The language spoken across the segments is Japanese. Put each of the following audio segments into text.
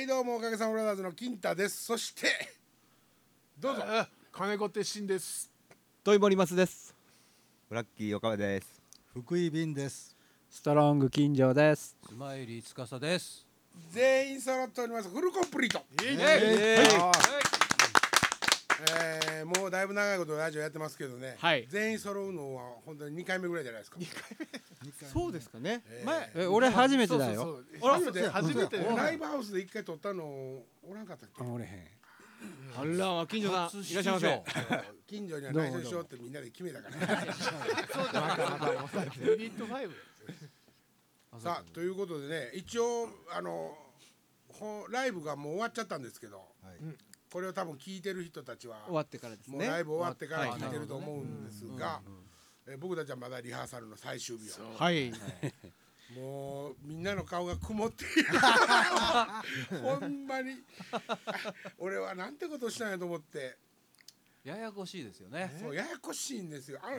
はいどうもおかげさまブラザーズの金太ですそしてどうぞあ金子鉄心ですトイモリマスです。ブラッキー岡部です。福井便です。ストロング金城です。スマイリー司です。全員揃っておりますフルコンプリートイエイええー、もうだいぶ長いことラジオやってますけどね、はい。全員揃うのは本当に2回目ぐらいじゃないですか。そうですかね。えー。前え俺初めてだよ。そうそうそう。初めて初めて。ライブハウスで一回撮ったのおらんかったっけ？おれへん。あら金城さん初いらっしゃいませ。近所には内緒にしようってみんなで決めたから。ユニット5さあということでね一応あのほライブがもう終わっちゃったんですけど、はいこれを多分聞いてる人たちは終わってからですね。もうライブ終わってからはい。聞いてると思うんですが、え僕たちはまだリハーサルの最終日をはい。もうみんなの顔が曇っている。ほんまに。俺はなんてことしたんやと思って。ややこしいですよね。そうややこしいんですよ。あのうん。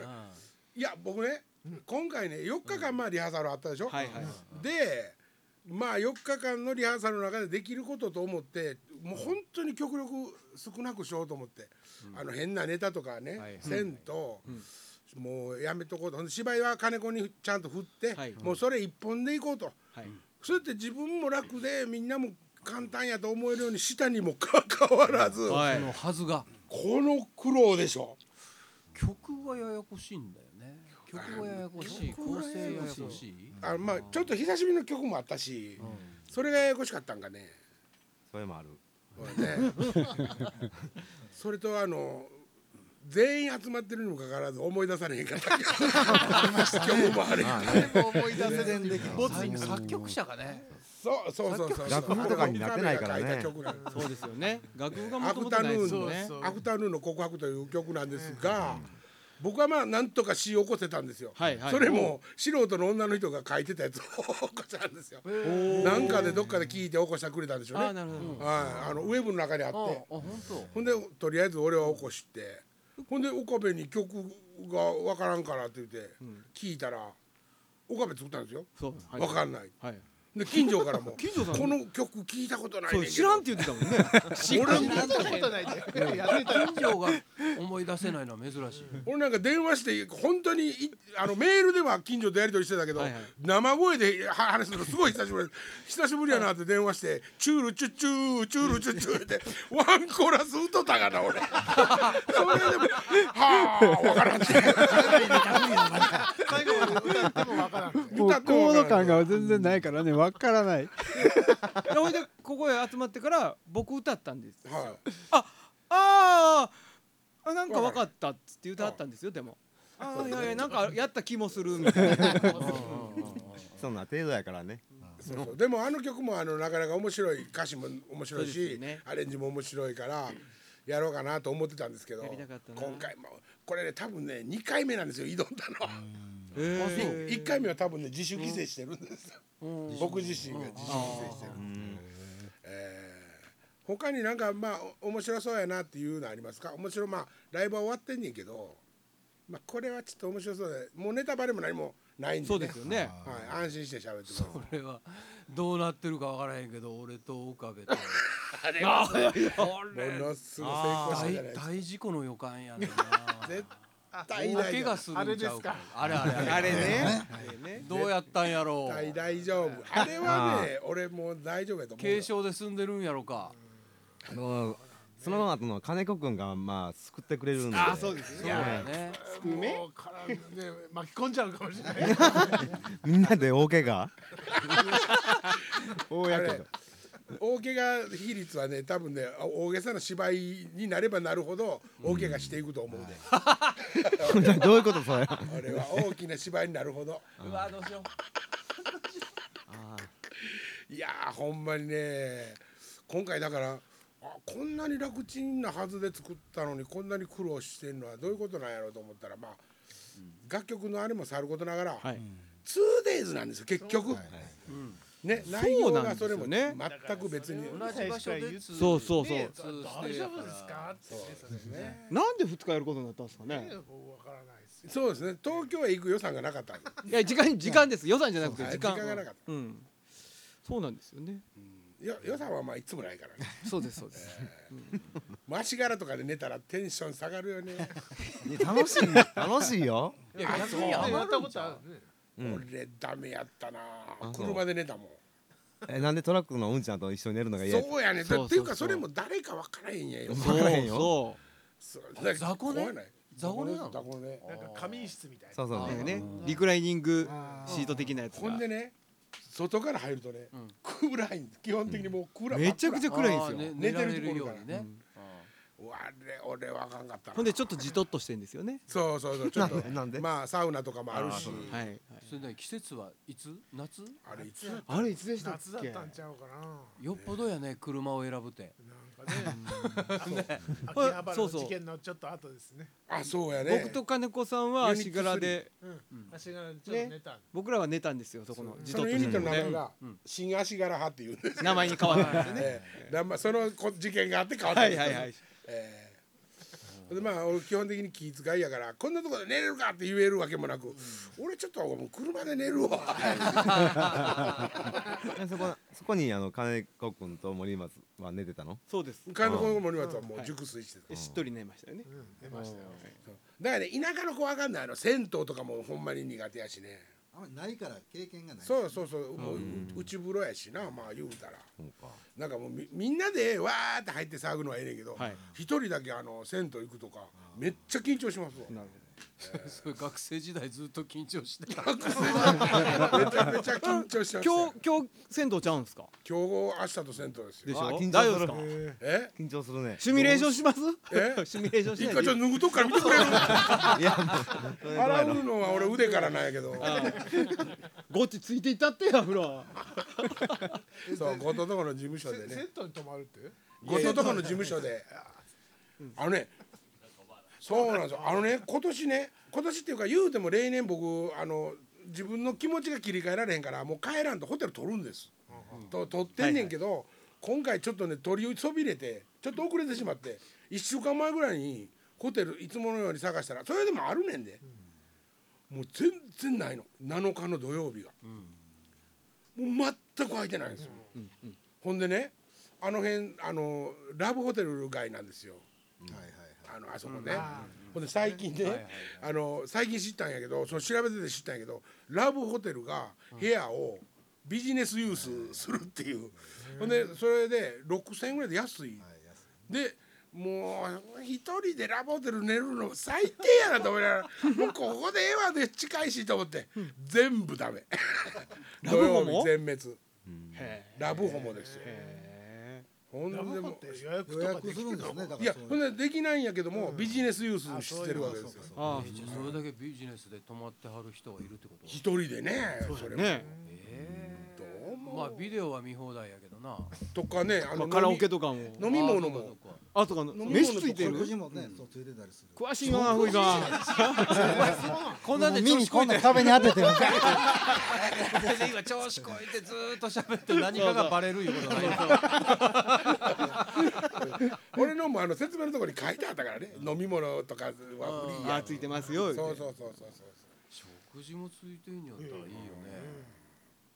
いや僕ね、今回ね4日間まあリハーサルあったでしょ、はいはい。でまあ4日間のリハーサルの中でできることと思ってもう本当に極力少なくしようと思って、あの変なネタとかね、はい。せん。と、もうやめとこうと。芝居は金子にちゃんと振って、はい。もうそれ一本でいこうと、はい。そうやって自分も楽でみんなも簡単やと思えるようにしたにもかかわらず、はい。そのはずが。この苦労でしょ。曲がややこしいんだよ。ね。曲がややこしい、構成ややこしい。あまあちょっと久しぶりの曲もあったし、それがややこしかったんかね。それもある。これね。それとあの全員集まってるにもかかわらず思い出されへんかった。曲もある。思い出せるボツになる作曲者がね。そうそうそうそう。楽譜とかになってないからね。そうですよね。楽譜がもアともとないフタヌーンのですよね。アフタヌーンの告白という曲なんですが、僕はまあなんとか詩を起こせたんですよ、はいはい。それも素人の女の人が書いてたやつを起こしたんですよ。なんかでどっかで聞いて起こしてくれたんでしょうね。なるほど。はい、あのウェブの中にあって。あ、あ本当。ほんでとりあえず俺は起こして。ほんで岡部に曲がわからんからって言って聞いたら岡部作ったんですよ。そう。はい。わかんない。はい。で近所からも。近所さん。この曲聞いたことないねんけど。知らんって言ってたもんね。俺もやったことないでやってた近所が思い出せないのは珍しい。俺なんか電話して本当にいあのメールでは近所とやり取りしてたけど、はいはい。生声では話すのすごい久しぶり。久しぶりやなって電話して「チュールチュッチューチュールチュッチュー」って ワンコーラス歌ったかな俺。それでも「はあ分からん」って最後まで歌ってもわからん。もう歌ってもコードわからん。感が全然ないからね、わからない。ほいでここへ集まってから僕歌ったんです。はああーあなんか分かったっつって歌ったんですよでも。あーいやいやなんかやった気もするみたいな。そんな程度やからね。い、そうそう。でもあの曲もあのなかなか面白い歌詞も面白いし、よね。アレンジも面白いからやろうかなと思ってたんですけど今回もこれね多分ね2回目なんですよ挑んだの。え1回目は多分ね自主規制してるんですよ、僕自身が自主規制してる、えー他になんかまあお面白そうやなっていうのありますか？面白いまあライブは終わってんねんけど、まあ、これはちょっと面白そうでもうネタバレも何もないんで、ね、そうですよね。はい、安心して喋ってください。これはどうなってるかわからへんけど、俺と岡部と。あれはものすごい成功したじゃない大ですか。大事故の予感やねんな。絶大対大怪我するんちゃうあれですかあれあれあれ。あれねどうやったんやろう。大丈夫あれはね俺もう大丈夫やと思う軽症で済んでるんやろか。あのその後の金子くんがまあ救ってくれるんで。あそうですねやね。もうからね巻き込んじゃうかもしれないみんなで大怪我？大やけあれど。大怪我比率はね多分ね大げさな芝居になればなるほど大怪我していくと思うで、どういうことそれ？あれは大きな芝居になるほど。うわどうしよう。いやーほんまにね。今回だからあこんなに楽ちんなはずで作ったのにこんなに苦労してるのはどういうことなんやろうと思ったらまあ、楽曲のあれもさることながら、はい。2days なんですよ結局、ねそう内容なんですがそれもよね全く別に。同じ場所でそうそうそう。大丈夫ですかってそうですね。なんで2日やることになったんですかね。ね僕わからないですそうですね。東京へ行く予算がなかった いや時間時間です。予算じゃなくてはい時間がなかった。うん。そうなんですよね。いよ予算はまあいつもないからね。そうですそうです。足柄とかで寝たらテンション下がるよね。楽しい楽しいよ。いや逆にや余ったこるんちゃうとあるね。うん俺ダメやったな。車で寝たもん。えなんでトラックのうんちゃんと一緒に寝るのが嫌や？そうやねっていうかそれも誰か分からへんやよ分からへんよそそう。だから雑魚寝？怖ない。雑魚寝なの？雑魚寝。なんか仮眠室みたいな。そうそうう。なんかねねリクライニングシート的なやつが。ほんでね外から入るとね、うん。暗いん。基本的にもう暗い、めちゃくちゃ暗いんですよ。寝てるところから。にね俺はあかんかったな。ほんでちょっとじとっとしてんですよね。そうそうそうちょっと。なんでなんで？まあサウナとかもあるし。はいはい。それで季節はいつ？夏？あれいつ？あれいつでしたっ夏だっけたんちゃうかな。よっぽどやね車を選ぶって。なんかね。秋葉原そうそう。の事件のちょっと後ですね。あそうやね。僕と金子さんは足柄でうん。足がちょっと寝たん僕らは寝たんですよそこのじとっそのユニットとしてるの名前が新足柄派っていうんです名前に変わったんですよね そのこ事件があって変わったんですはいはいはいええ。でまあ俺基本的に気遣いやからこんなところで寝れるかって言えるわけもなく、俺ちょっともう車で寝るわ。え そこそこにあの金子君と森松は寝てたの？そうです。彼の子の森松はもう熟睡してた、でしっとり寝ましたよね。うん。寝ましたよだからね田舎の子わかんないあの銭湯とかもほんまに苦手やしねあんまりないから経験がないそうそうそう、もう内風呂やしなまあ言うたら。なんかもうみみんなでわーって入って騒ぐのはええねんけどはい。一、人だけあの銭湯行くとかめっちゃ緊張しますわ。なる それ学生時代ずっと緊張してた。めちゃめちゃ緊張しました今よ日今日銭湯ちゃうんすか？今日明日と銭湯ですよ。でしょ？あ緊張する。ええ？緊張するね。シミュレーションします？え？シミュレーションしないで。一回ちょっと脱ぐとこから見てくれる？いや洗うのは俺腕からなんやけど。ゴッチついていったってや風呂そう後藤とこの事務所でーねセットに泊まるって？後藤とこの事務所で。あのねそうなんですよ。あのね今年ね今年っていうか言うても例年僕あの自分の気持ちが切り替えられへんからもう帰らんとホテル取るんです。と取ってんねんけど、今回ちょっとね取りそびれてちょっと遅れてしまって1週間前ぐらいにホテルいつものように探したらそれでもあるねんで、もう全然ないの。7日の土曜日が、もう全く空いてないんですよ、ほんでねあの辺あのラブホテル街なんですよ。はいはいあのあそこね、ほんで最近ね、あの最近知ったんやけどその調べてて知ったんやけどラブホテルが部屋をビジネスユースするっていう、ほんでそれで6,000円ぐらいで安い、でもう一人でラブホテル寝るの最低やなと思いながら もうここでええわで近いしと思って全部ダメ。ラブホモ？土曜日全滅。へラブホモですよ。えほんでもって予約予とかできる約するんですねだいやほんでできないんやけども、ビジネスユースしてるわけですよ。あえじゃあそれだけビジネスで泊まってはる人がいるってこと？一人でねそれも。ねえ。どうえも。まあビデオは見放題やけどな。とかねあのまあカラオケととかも。飲み物も。あとかみ物飯ついてる？食事もねそうついてたりする。詳しいなふいがこんなんでこんな子こいて。壁に当ててる今調子こいてずーっと喋って何かがバレるいうことない。俺のもあの説明のところに書いてあったからね。飲み物とかはフリーや。あついてますよそうそうそうそうそう。食事もついてんやったらいいよね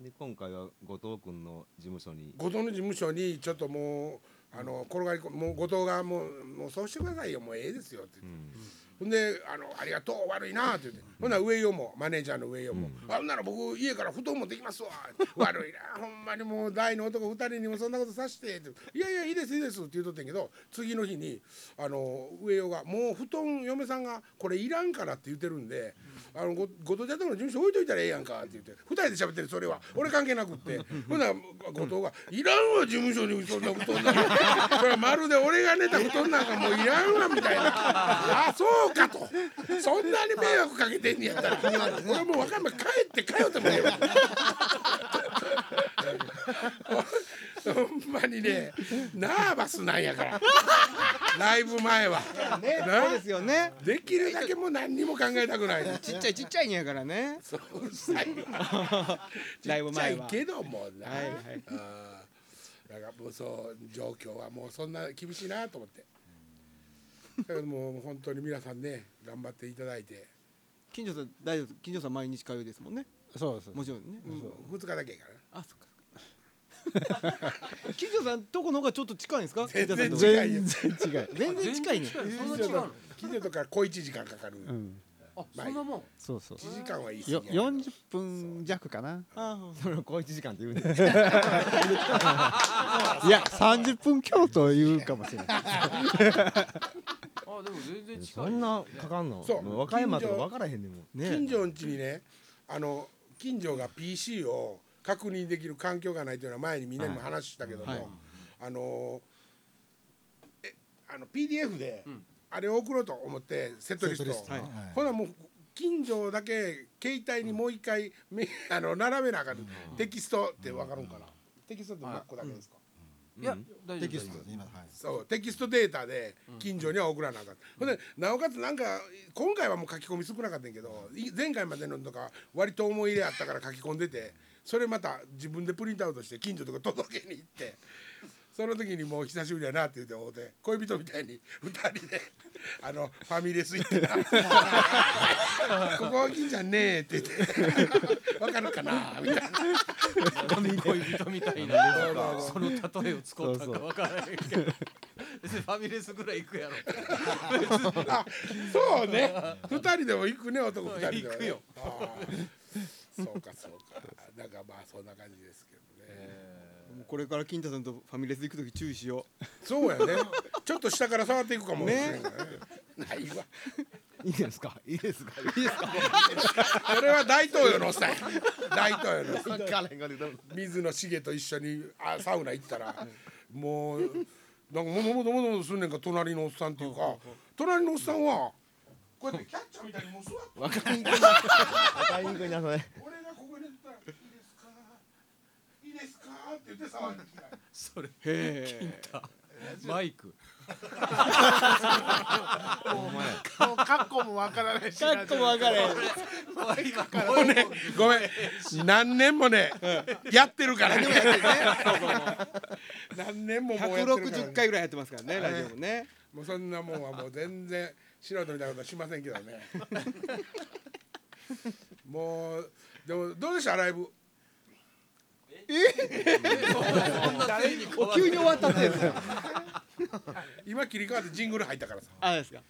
で今回は後藤君の事務所に。後藤の事務所にちょっともうあの転がりこもう後藤がもうもうそうしてくださいよ。もうええですよって言って、ほんであの「ありがとう悪いな」って言って、ほんなら上与もマネージャーの上与も「あほんなら僕家から布団持ってきますわ」悪いな。ほんまにもう大の男二人にもそんなことさして」って「いやいやいいですいいです」って言うとってんけど次の日にあの上与が「もう布団嫁さんがこれいらんから」って言ってるんで「あのご後藤ちゃんとこの事務所置いといたらええやんか」って言って。二人で喋ってるそれは。俺関係なくって。ほんなら後藤が「いらんわ事務所にそんな布団なんか。それはまるで俺が寝た布団なんかもういらんわ」みたいな「あそうか」と「そんなに迷惑かけてんねやったら。俺もうんない。帰って帰ってもええわ」ほんまにねナーバスなんやから。ライブ前は。ねそうですよね。できるだけもう何にも考えたくない。ちっちゃいちっちゃいんやからね。そううるさいわライブ前は。ちっちゃいけどもな、はいはい。だからもうそう状況はもうそんな厳しいなと思ってだけどもう本当に皆さんね頑張っていただいて。近所さん大丈夫近所さん毎日通いですもんね。そうです。もちろんね。2日だけやから。あそっか金城さんとこの方がちょっと近いんですか？全然金城さんとこ違いよ。全然違い全然近いね。そんな違うの？近所とか小一時間かかる。うんあそんなもん？そうそう。1時間は言い過よぎやな40分弱かな。あそれを小一時間って言うんで いや30分強と言うかもしれない。あでも全然近いそんなかかんの？そう。和歌山とか分からへんねんもん。ね近所ん家にねあの近所が PC を確認できる環境がないというのは前にみんなにも話したけども、はい。あのえあの PDF でんあれを送ろうと思ってセットリストトリストはい。ほなもう近所だけ携帯にもう一回めあの並べなあかん、テキストって分かるんかな、テキストってマックだけですか、い。や大丈夫テキストはい。そうテキストデータで近所には送らなあかん、ほんでなおかつなんか今回はもう書き込み少なかったんやけどい前回までのとか割と思い入れあったから書き込んでてそれまた自分でプリントアウトして近所とか届けに行ってその時にもう久しぶりやなって言って会うて恋人みたいに2人であのファミレス行ってな。ここは近所ねえって言って。わかるかな？みたいな。恋人みたいな。その例えを使ったか分からへんけど。別にファミレスぐらい行くやろ。あそうね。二人でも行くね男二人でも、ね、行くよ。あー。そうかそうか。なんかまあそんな感じですこれから金太さんとファミレス行く時注意しよそうやね。ちょっと下から触っていくかも。ね。ないわ。いいですか？いいですか？いいですか。それは大統領のさ大統領の水野茂と一緒にあサウナ行ったらもうなんかもももどもどもすんねんか隣のおっさんっていうか隣のおっさんはこうやってキャッチャーみたいにもう座って。分かりにくいな分かりにくいなそれ。俺がここに行ったら「いいですかいいですか?」って言って騒いできたそれへえマイク。もうカッコもわからないしカッコも分かれへん。もうねごめん。何年もねやってるからね。何年ももうやってるから160回ぐらいやってますからねラジオもね。もうそんなもんはもう全然素人みたいなことはしませんけどね。もうでもどうでした？ライブお急に終わったってですか今切り替わってジングル入ったからさあですかい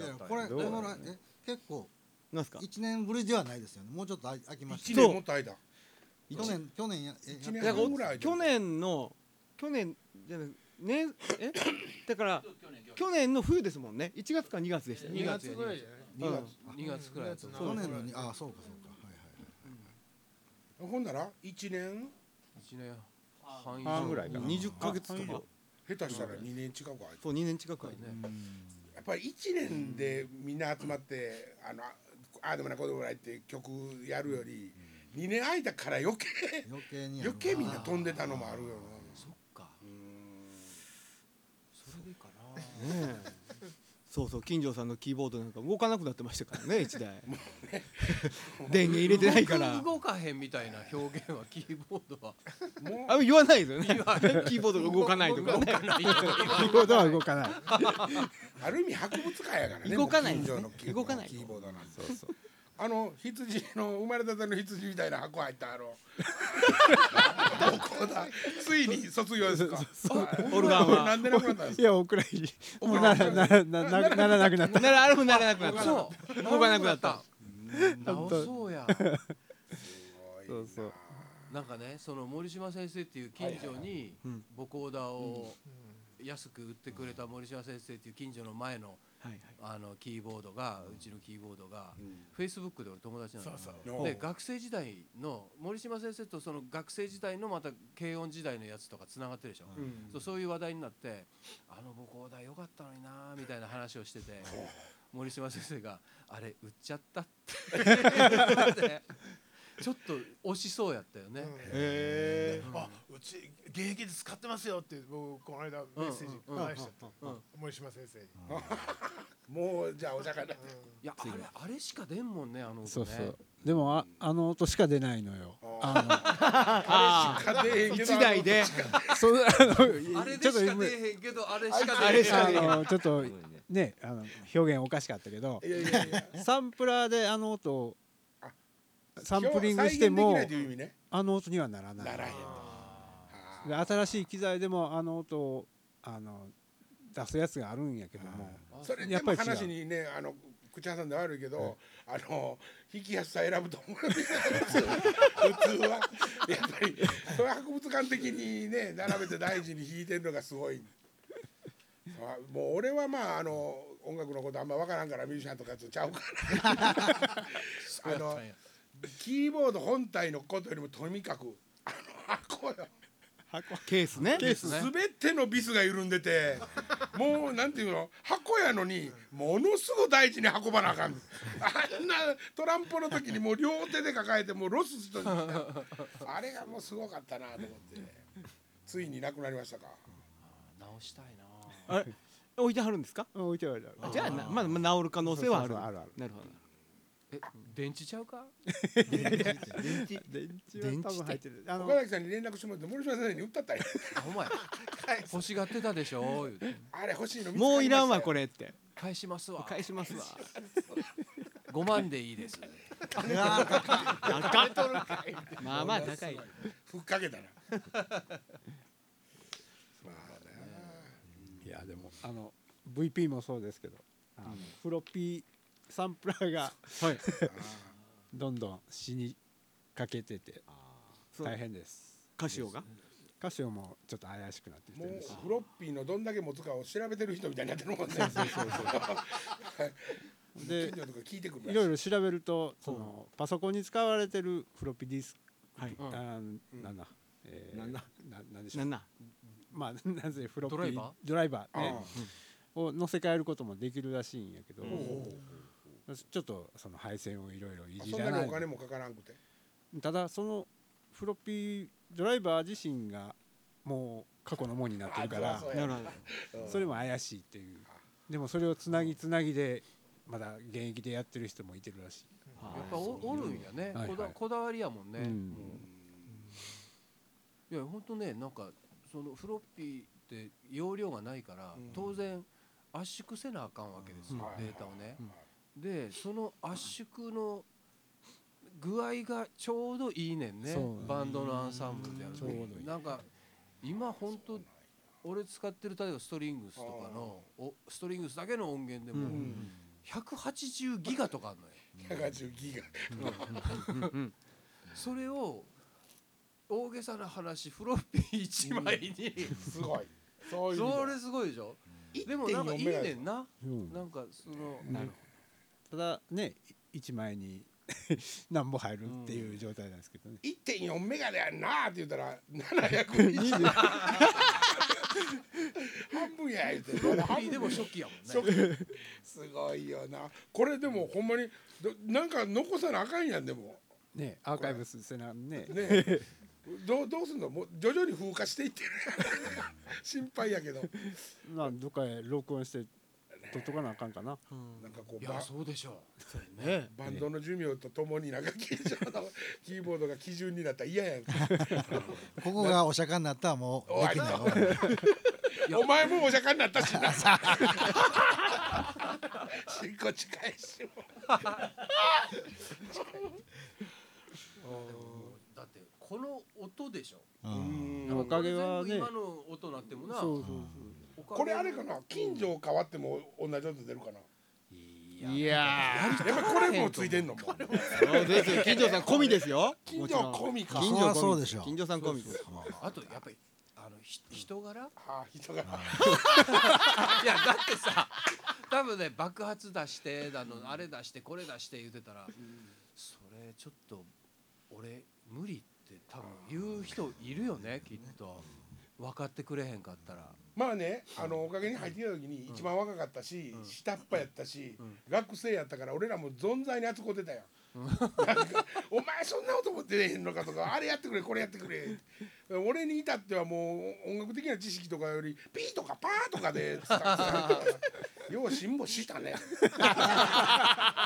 やこれこのらえ結構なんすか一年ぶりではないですよねもうちょっとあ空きまし1た年もっと空いた去年去年やえ一年半ぐらい去年の去年じゃないねえだから去年の冬ですもんね1月か2月でしたよ2月ぐらいじゃないうん2月くらい去年のあそうかそうかほんなら1年？1年半以上。半ぐらいかな。20ヶ月とか？下手したら2年近く空いたそう2年近くはね。やっぱり1年でみんな集まってあのああでもないこうでもないって曲やるより2年空いたから余計余計に余計みんな飛んでたのもあるよな。そっか。うん。それでいいかな。ねえそうそう金城さんのキーボードなんか動かなくなってましたからね 一台。電源入れてないから。動動かへんみたいな表現はキーボードは。もあ言わないですよね。キーボードが動かないとかね。キーボードは動かない。う ある意味博物館やからね動かないね。動かないキーボードなんてあの羊の生まれたての羊みたいな箱入ったあの。どこだ？ついに卒業ですか？オルガンは。なんでなくなったんですいやお蔵入り。もうならならななならなくなった。ならあれもならなくなった。そう。動かなくなった。直そうや。そうそう。なんかねその森島先生っていう近所にうん。ボコーダーを安く売ってくれた森島先生っていう近所の前のあのキーボードがうちのキーボードがん。フェイスブックで俺友達なのそうそう。で学生時代の森島先生とその学生時代のまた軽音時代のやつとかつながってるでしょ、うん。そうそういう話題になってあのボコーダーよかったのになみたいな話をしてて森島先生が「あれ売っちゃった」って ちょっと惜しそうやったよね、へあうち現役で使ってますよって僕この間メッセージうん。返した森島先生に。もうじゃあお茶会だいやあれあれしか出んもんねあのそうそう。でもああの音しか出ないのよ。ああ家庭へんけど一台で。のそうあのあれでちょっとしか出えへんけどあれしかあれ。しかあ出えへんのちょっとねあの表現おかしかったけど。サンプラーであの音をサンプリングしても再現できないという意味ね。あの音にはならない。ならへんで新しい機材でもあの音をあの出すやつがあるんやけども。それやっぱり話にねあの口挟んで悪いけど、あの弾きやすさ選ぶと思う普通普通は。やっぱりそれは博物館的にね並べて大事に弾いてるのがすごい。あもう俺はまああの音楽のことあんま分からんからミュージシャンとかとちゃうから。あのキーボード本体のことよりもとにかくあの箱よ。ケースね。ケース。ね。すべてのビスが緩んでてもうなんていうの？箱やのにものすごい大事に運ばなあかん。あんなトランポの時にもう両手で抱えてもうロスしてあれがもうすごかったなと思って。ついになくなりましたか。直したいな。あれ？置いてはるんですか？置いてある。あじゃあなまだまだ治る可能性はある。そうそうそうあるある。なるほどえ電池ちゃうか？電池。は多分入ってる。あの岡崎さんに連絡してもらって森島先生に売ったったんや。あお前欲しがってたでしょ？あれ欲しいのもういらんわこれれって。返しますわ。返しますわ。5万でいいです。まあまあ高い。ふっかけたな。いやでもあの VP もそうですけどあのフロッピーサンプラーがはい。どんどん死にかけててそう。大変です。カシオが？歌詞もちょっと怪しくなってきてもうるしフロッピーのどんだけ持つかを調べてる人みたいになってるもんね。で近所とか聞いてくるらしいろいろ調べるとそのパソコンに使われてるフロッピーディスクはい。あーなんだ、えー、なんだ？ななんでしょう。んななまあなぜフロッピードライバー？ドライバーあねを乗せ替えることもできるらしいんやけど、ちょっとその配線をいろいろいじらないにお金もかからんくて。ただそのフロッピードライバー自身がもう過去のものになってるからあそれも怪しいっていう。でもそれをつなぎつなぎでまだ現役でやってる人もいてるらしい、やっぱおおるんやね、はいはい。こだこだわりやもんね、うん。いやほんとねなんかそのフロッピーって容量がないから、うん。当然圧縮せなあかんわけですよ、はいデータをね、でその圧縮の具合がちょうどいいねんね。バンドのアンサンブルでやるなんか今ほんと俺使ってる例えばストリングスとかのおストリングスだけの音源でも180ギガとかあるのよ。180ギガ。それを大げさな話フロッピー1枚に。すごい。そういうそれすごいでしょ？でもなんかいいねんな。うん。なんかそのただね1枚に 何本入るっていう状態なんですけどね、1.4メガでやんなって言ったら 720半分や言うて。半分でも初期やもんね。すごいよな。これでもほんまにどなんか残さなあかんやんでも。ねアーカイブスせなね。ね。どうどうすんの？もう徐々に風化していってる。心配やけど。まあどっかへ録音して撮っとかなあかんかな。なんかこういやバそうでしょね。バンドの寿命とともになんかキーの キーボードが基準になったら嫌やんか。ここがお釈迦になったらもう できな。い終わお前もお釈迦になったしな。しんこち返しも。だってこの音でしょ。うん。おかげはね。今の音なってもな。そうそうおかげこれあれかな？近所変わっても同じ音出るかな？いややっぱこれもついてんのもそうですよ。金城さん込みですよ。近所込みか。金そりそうでしょ金城さん込みです。あとやっぱりあのひ人柄？ああ人が いやだってさ多分ね爆発出してだのあれ出してこれ出して言ってたら、それちょっと俺無理って多分言う人いるよねきっと分かってくれへんかったら。まあねあのおかげに入ってきた時に一番若かったし、下っ端やったし、学生やったから俺らも存在に扱ってたよ。お前そんなこと持ってへんのかとかあれやってくれこれやってくれ。俺に至ってはもう音楽的な知識とかよりピーとかパーとかで よう辛抱したね。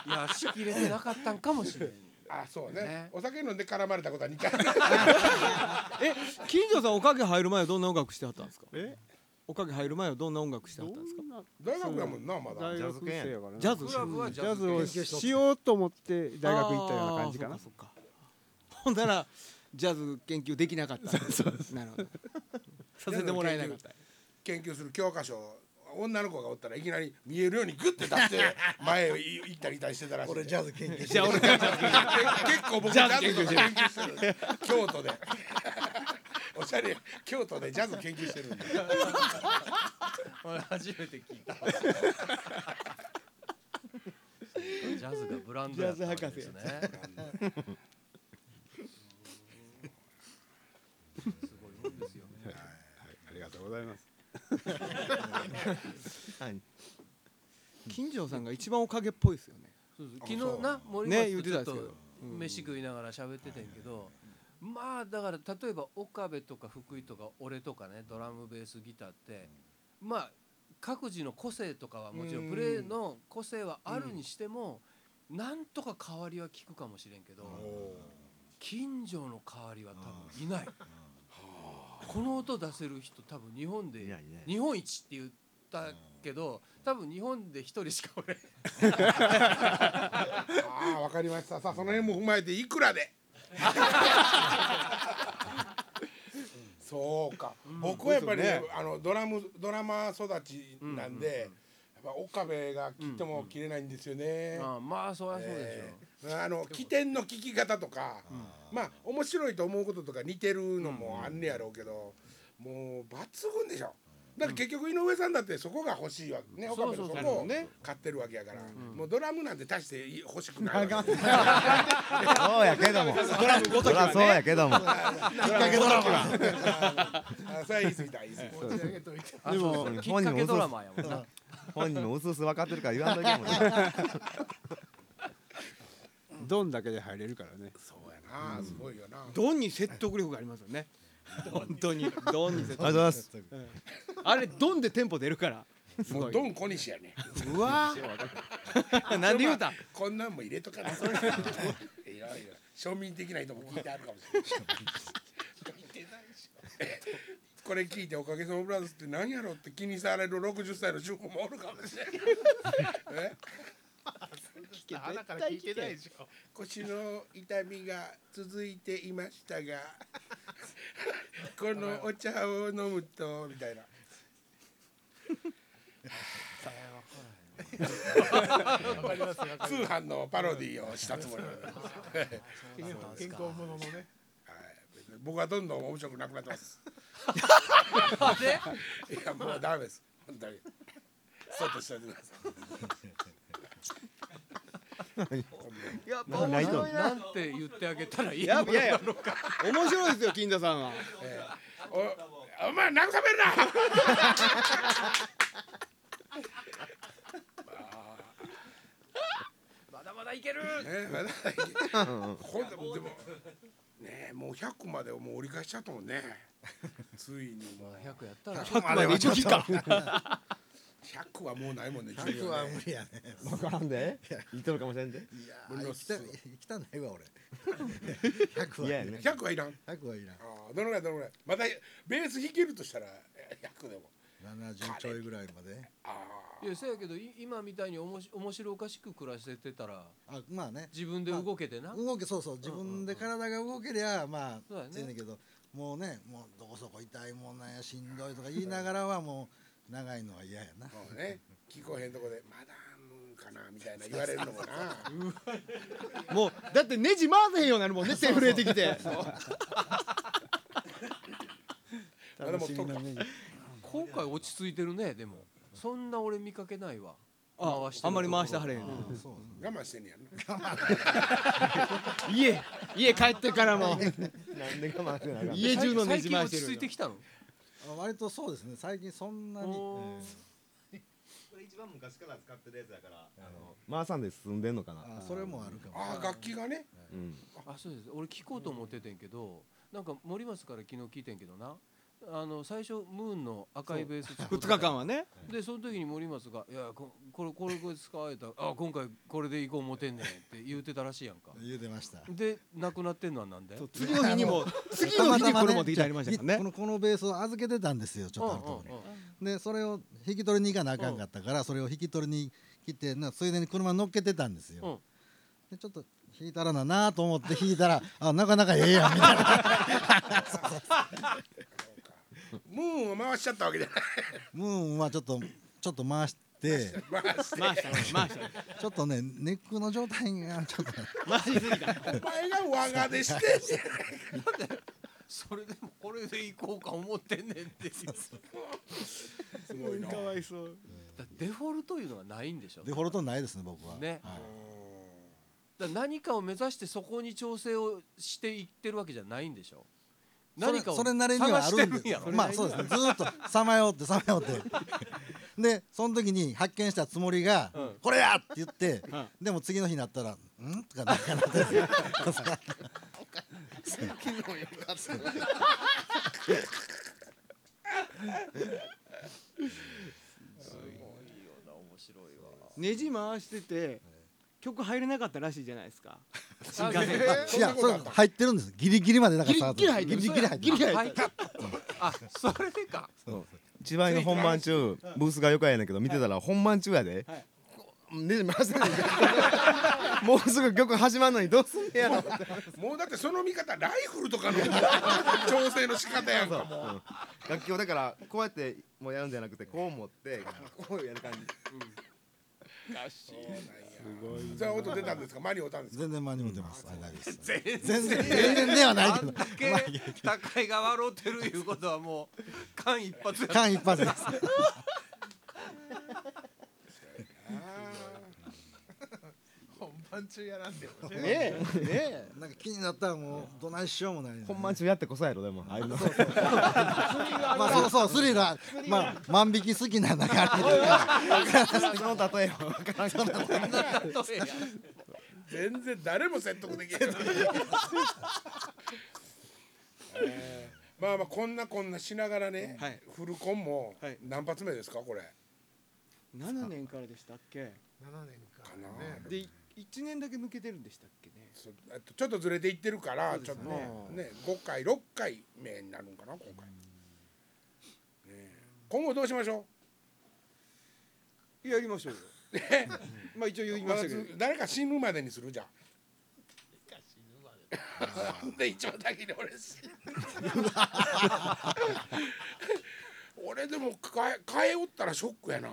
いやしきれてなかったんかもしれんあそうね。ね。お酒飲んで絡まれたことは2回。え金城さんおかげ入る前はどんな音楽してはったんですか？え？おかげ入る前はどんな音楽してはったんですか？大学やもんなまだ。大学生やからね。ジャズジジャャズズをしようと思って大学行ったような感じかな。ほんならジャズ研究できなかった。なるほど。させてもらえなかった。研究する教科書女の子がおったらいきなり見えるようにグッて立って 前を行ったり来たりしてたらしい。俺ジャズ研究してじゃあ俺がジャズ研究結構僕ジジャャズズ研究してる。京都で。おしゃれ。京都でジャズ研究してるんで俺初めて聞いた。ジャズがブランドやったんですね。すごいもんですよね。ありがとうございますはい。金城さんが一番おかげっぽい。ですよねそうそう昨日な森ね言っってたんですけど飯食い。ながら喋ってたんやけどまあだから例えば岡部とか福井とか俺とかねドラムベースギターってまあ各自の個性とかはもちろんプレーの個性はあるにしてもなんとか代わりは効くかもしれんけど近所の代わりは多分い。ない。この音出せる人多分日本で日本一って言ったけど多分日本で一人しかおれん。ああわかりました。さあその辺も踏まえていくらで。そうか、僕はやっぱり、ね、あのドラムドラマ育ちなんで、やっぱ岡部が切っても切れないんですよね、ああまあそりゃそうでしょ、あの起点の聞き方とか、まあ面白いと思うこととか似てるのもあんねやろうけど、もう抜群でしょ。だから結局井上さんだってそこが欲しいわけね。岡部のそこを買ってるわけやから、もうドラムなんて大して欲しくないわけそうやけども。ドラムごときはそりゃそうやねけども。きっかけドラマあそれは言い過ぎた言い過ぎた。でもきっかけドラマやもんな。本人もうすうす分かってるから言わんとけもんねドンだけで入れるからね。そうやな、すごいよな。ドンに説得力がありますよね。本当に。ドンに説得ありがとうございます。あれドンでテンポ出るから。もうドン小西やねうわ。なんで言うたこんなんも入れとかな。庶民的な人も聞いてあるかもしれない。これ聞いておかげさまブラザーズって何やろって気にされる60歳の主婦もおるかもしれないえ鼻から聞いてないでしょ。腰の痛みが続いていましたが。このお茶を飲むとみたいな。通販のパロディをしたつもり健康もののね僕はどんどん面白くなくなってます。いやもうダメです。本当に。そっとしておいてください やっぱ面白いな。なんて言ってあげたらいいやいやいや。面白いですよ金田さんは。おお前慰めるな。まだまだいける。ねまだほんでもでもねもう100までもう折り返しちゃったもんね。ついにもう。100やったら。100まで一時か100はもうないもんね100は無理やね。分からんで？言っとるかもしれんで。いやー行きた行きたないわ俺。100はいらん嫌や。ね100はいらん。100はいらん。あーどのぐらいどのぐらい？またベース弾けるとしたら100でも。70ちょいぐらいまで。あいやせやけどい今みたいにおもし面白おかしく暮らしててたらあまあね。自分で動けてな、動けそうそう自分で体が動けりゃまあそうやね。けどもうねもうどこそこ痛いもんなんやしんどいとか言いながらはもう長いのは嫌やな。あもうね。聞こえへんとこでまだあんのかなみたいな言われるのもな。もうだってネジ回せへんようになるもんね 手震えてきて。まだ持っとるか今回落ち着いてるねでも。そんな俺見かけないわ。あ回してるあんまり回してはれへんあそう我慢してんねやな。家家帰ってからも。なんで我慢せなあかん家中のネジ最近落回してるち着いてきたの？あ割とそうですね。最近そんなに、これ一番昔から使ってるやつやからあの回さんで進んでんのかな？ーあそれもあるかも。あー楽器がね。うん。あそうです。俺聞こうと思っててんけどなんか森松から昨日聞いてんけどなあの最初ムーンの赤いベース作って2日間はね。でその時に森松が「いやここれこれこれ使われたあ今回これでいこう思てんねん」って言うてたらしいやんか。言うてました。でなくなってんのはなんで？次の日にも 次の日にこれ持ってきてありましたからねこのこのベースを預けてたんですよちょっとあるとこうんうんうんにでそれを引き取りに行かなあかんかったからそれを引き取りに来てなついでに車に乗っけてたんですよ。でちょっと弾いたらななと思って弾いたらあなかなかええやんみたいな ムーンを回しちゃったわけじゃない。ムーンはちょっとちょっと回して。回して。回したね回したねちょっとねネックの状態がちょっと。ね回しすぎた。お前が我がでしてそれでもこれでいこうか思ってんねんって。すごいな。かわいそうだデフォルトいうのはないんでしょデフォルトないですね僕は。ね。はい。だから何かを目指してそこに調整をしていってるわけじゃないんでしょ何かをそれなりにはあるんでまあそうですね。ずーっと さまよってさまよって。でその時に発見したつもりが「うん。これや!」って言って、うん。でも次の日になったら「ん?」とかなんかなってネジ回してて曲入れなかったらしいじゃないですか新あ幹線。いやそれ入ってるんです。ギリギリまでだからギリギリ入ってる。ギリギリ入ってる。はいあそれでか。千葉の本番中ブースがよかやねんけど見てたら本番中やで。はい。ね回せないもうすぐ曲始まるのにどうすんねやろ。もうだってその見方ライフルとかの 調整の仕方やんかもう。楽器をだからこうやってもうやるんじゃなくてこう持ってこうやる感じそれは音出たんですか？間に合ったんですか？全然間に合ってます。です全然。全然全然ではないけど。あんだけ高いが笑うてるいうことはもう間一髪や間一髪です番中やらんでもね。ねえねえ。なんか気になったらもうどないしようもないね。本番中やってこそやろでもああいうのまあそうそうスリが。まあ万引き好きなんだからその例えは分からんけど。例えや全然誰も説得できない、えーまあまあこんなこんなしながらね、はい。フルコンもはい。何発目ですかこれ？7年からでしたっけ？7年か。かな、ねで1年だけ抜けてるんでしたっけね。ちょっとずれていってるから、ちょっとねねね5回6回目になるんかな今回、ねえ。今後どうしましょやりましょうよ。うねまあ一応言いまましたけど。ず誰か死ぬまでにするじゃん。で。一番先に俺死ぬ。俺でも替え替えおったらショックやな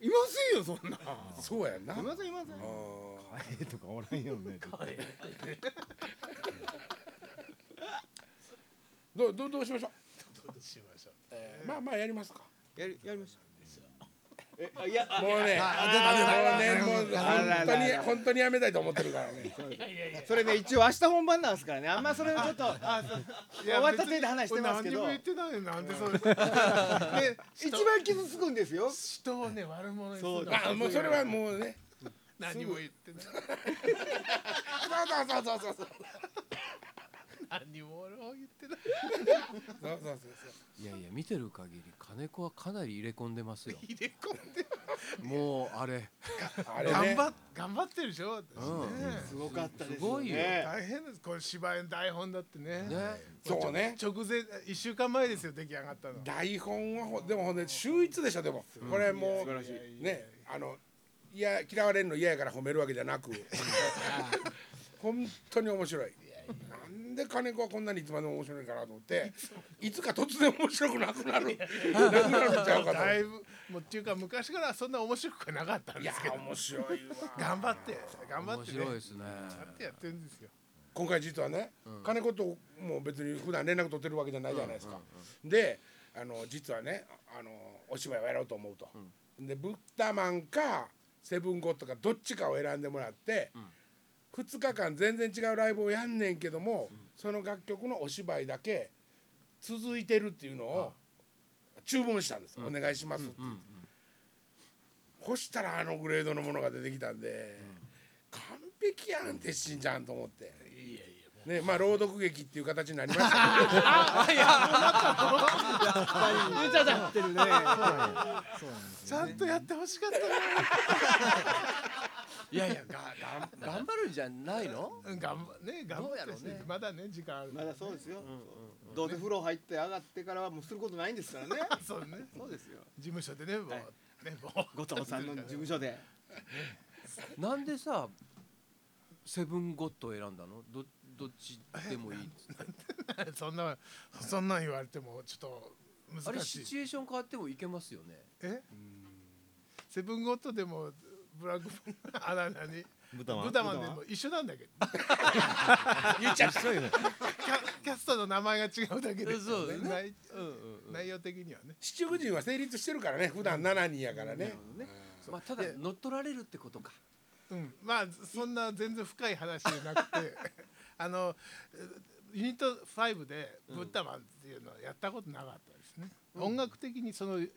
いませんよそんな。そうやんな。いませんいません。あー。ええとかおらんよね どうどうどうしましょう？どうしましょう。えーまあまあやりますか。やりやりましょういやあもうねもうねもう本当に本当にやめたいと思ってるからね。それね一応明日本番なんですからね。あんまそれをちょっとあそう。終わった手で話してますけど。何にも言ってないよなんでそれで一番傷つくんですよ。人をね悪者にすあもうそれはもうね何も言ってない。そうそうそうそうそう何も俺は言ってない。そうそういやいや見てる限り金子はかなり入れ込んでますよ。入れ込んでもうあれ。そうあれね。頑張っ頑張ってるでしょ。だってね。すごかったですすごいよ。ね大変です。これ芝居の台本だってね。ね。そうね。直前一週間前ですよ出来上がったの。台本はほでもほんで秀逸でしょでも。これもうねあのいや嫌われるの嫌やから褒めるわけじゃなく。本当に面白いで金子はこんなにいつまでも面白いかなと思って いつか突然面白くなくなる。なくなるんちゃうかと。だいぶもうっていうか昔からそんな面白くなかったんいやですけど。面白いわ。頑張って頑張面ってね。白いですね。やってやってるんですよ。今回実はね、金子ともう別に普段連絡取ってるわけじゃないじゃないですか、であの実はねあのお芝居をやろうと思うと、でブッダマンかセブンゴッドかどっちかを選んでもらって、2日間全然違うライブをやんねんけども、その楽曲のお芝居だけ続いてるっていうのを注文したんです、お願いしますって、そしたらあのグレードのものが出てきたんで、完璧やん鉄心ちゃんと思って。ねまあ朗読劇っていう形になりました。けど出ちゃだってるね。ちゃんとやってほしかったいやいやががん頑張るんじゃないの？なうん頑張ね頑張ってね。まだね時間あるまだそうですよ。どうせ風呂入って上がってからはもうすることないんですからね。そうね。そうですよ。事務所でねもうはいねもう。後藤さんの事務所で。なんでさセブンゴッドを選んだの？どどっちでもいいっつって。そんなそんなん言われてもちょっとあれ難しい。シチュエーション変わってもいけますよね。え？セブンゴッドでもブラックあな何豚まん豚マンでも一緒なんだけど。言っちゃった。キャキャストの名前が違うだけで。そうだね。内うんうんうん。内容的にはね。七福神は成立してるからね普段7人やからね。まあただ乗っ取られるってことか。うん。まあそんな全然深い話じゃなくて あのユニット5でブッダマンっていうのはやったことなかったですね、音楽的にそのい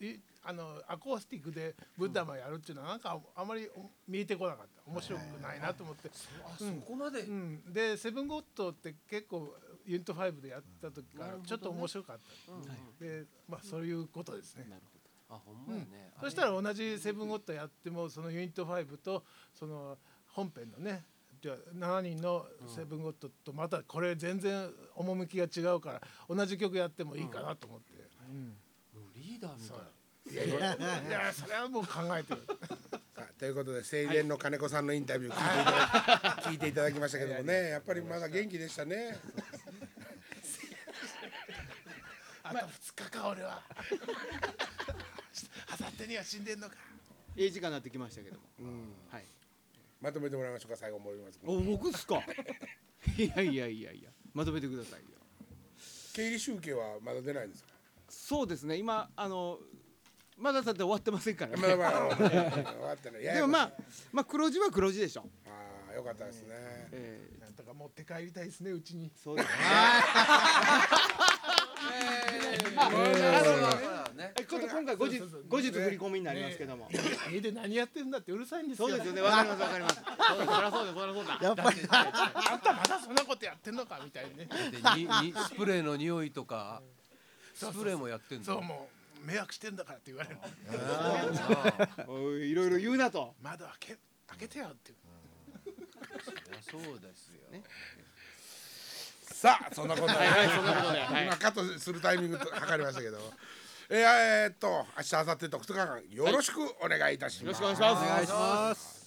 あのアコースティックでブッダマンやるっていうのはなんかあまり見えてこなかった。面白くないなと思って、あそこまで。うん、でセブンゴッドって結構ユニット5でやった時からちょっと面白かった、うん。うん。でまあそういうことですね、あほんまやね。そしたら同じセブンゴッドやってもそのユニット5とその本編のねじゃあ7人のセブンゴッドとまたこれ全然趣が違うから同じ曲やってもいいかなと思って、もうリーダーみたいいやいや いやそれはもう考えてる。さあということで青年の金子さんのインタビュー聞いていただき 聞いていただきましたけどもね。やっぱりまだ元気でしたね。あと2日か俺は。あさってには死んでんのか。いい時間になってきましたけども、はい。まとめてもらいましょうか最後森松君お僕っすか？いやいやいやいや。まとめてくださいよ。経理集計はまだ出ないんですか？そうですね。今あのまだだって終わってませんからね。まあまあ終わってない。でもまあまあ黒字は黒字でしょ、ああよかったですね。えーなんとか持って帰りたいですねうちに。そうですね。ちょっと今回後日後日振り込みになりますけども、家で何やってるんだってうるさいんですよ。そうですよね。わかりますわかりま す。そりゃそうだそりゃそうだ。やっぱり。あんたまだそんなことやってんのかみたいにね。でににスプレーの匂いとかスプレーもやってんのそうもう迷惑してんだからって言われる。おいいろいろ言うなと。窓開け開けてよってそうですよ。ねさあそんなことで、はいはいそんなことで。はい。今カットするタイミングと測りましたけど。えー、えーっと明日明後日と2日間よろしくお願いいたします、よろしくお願いします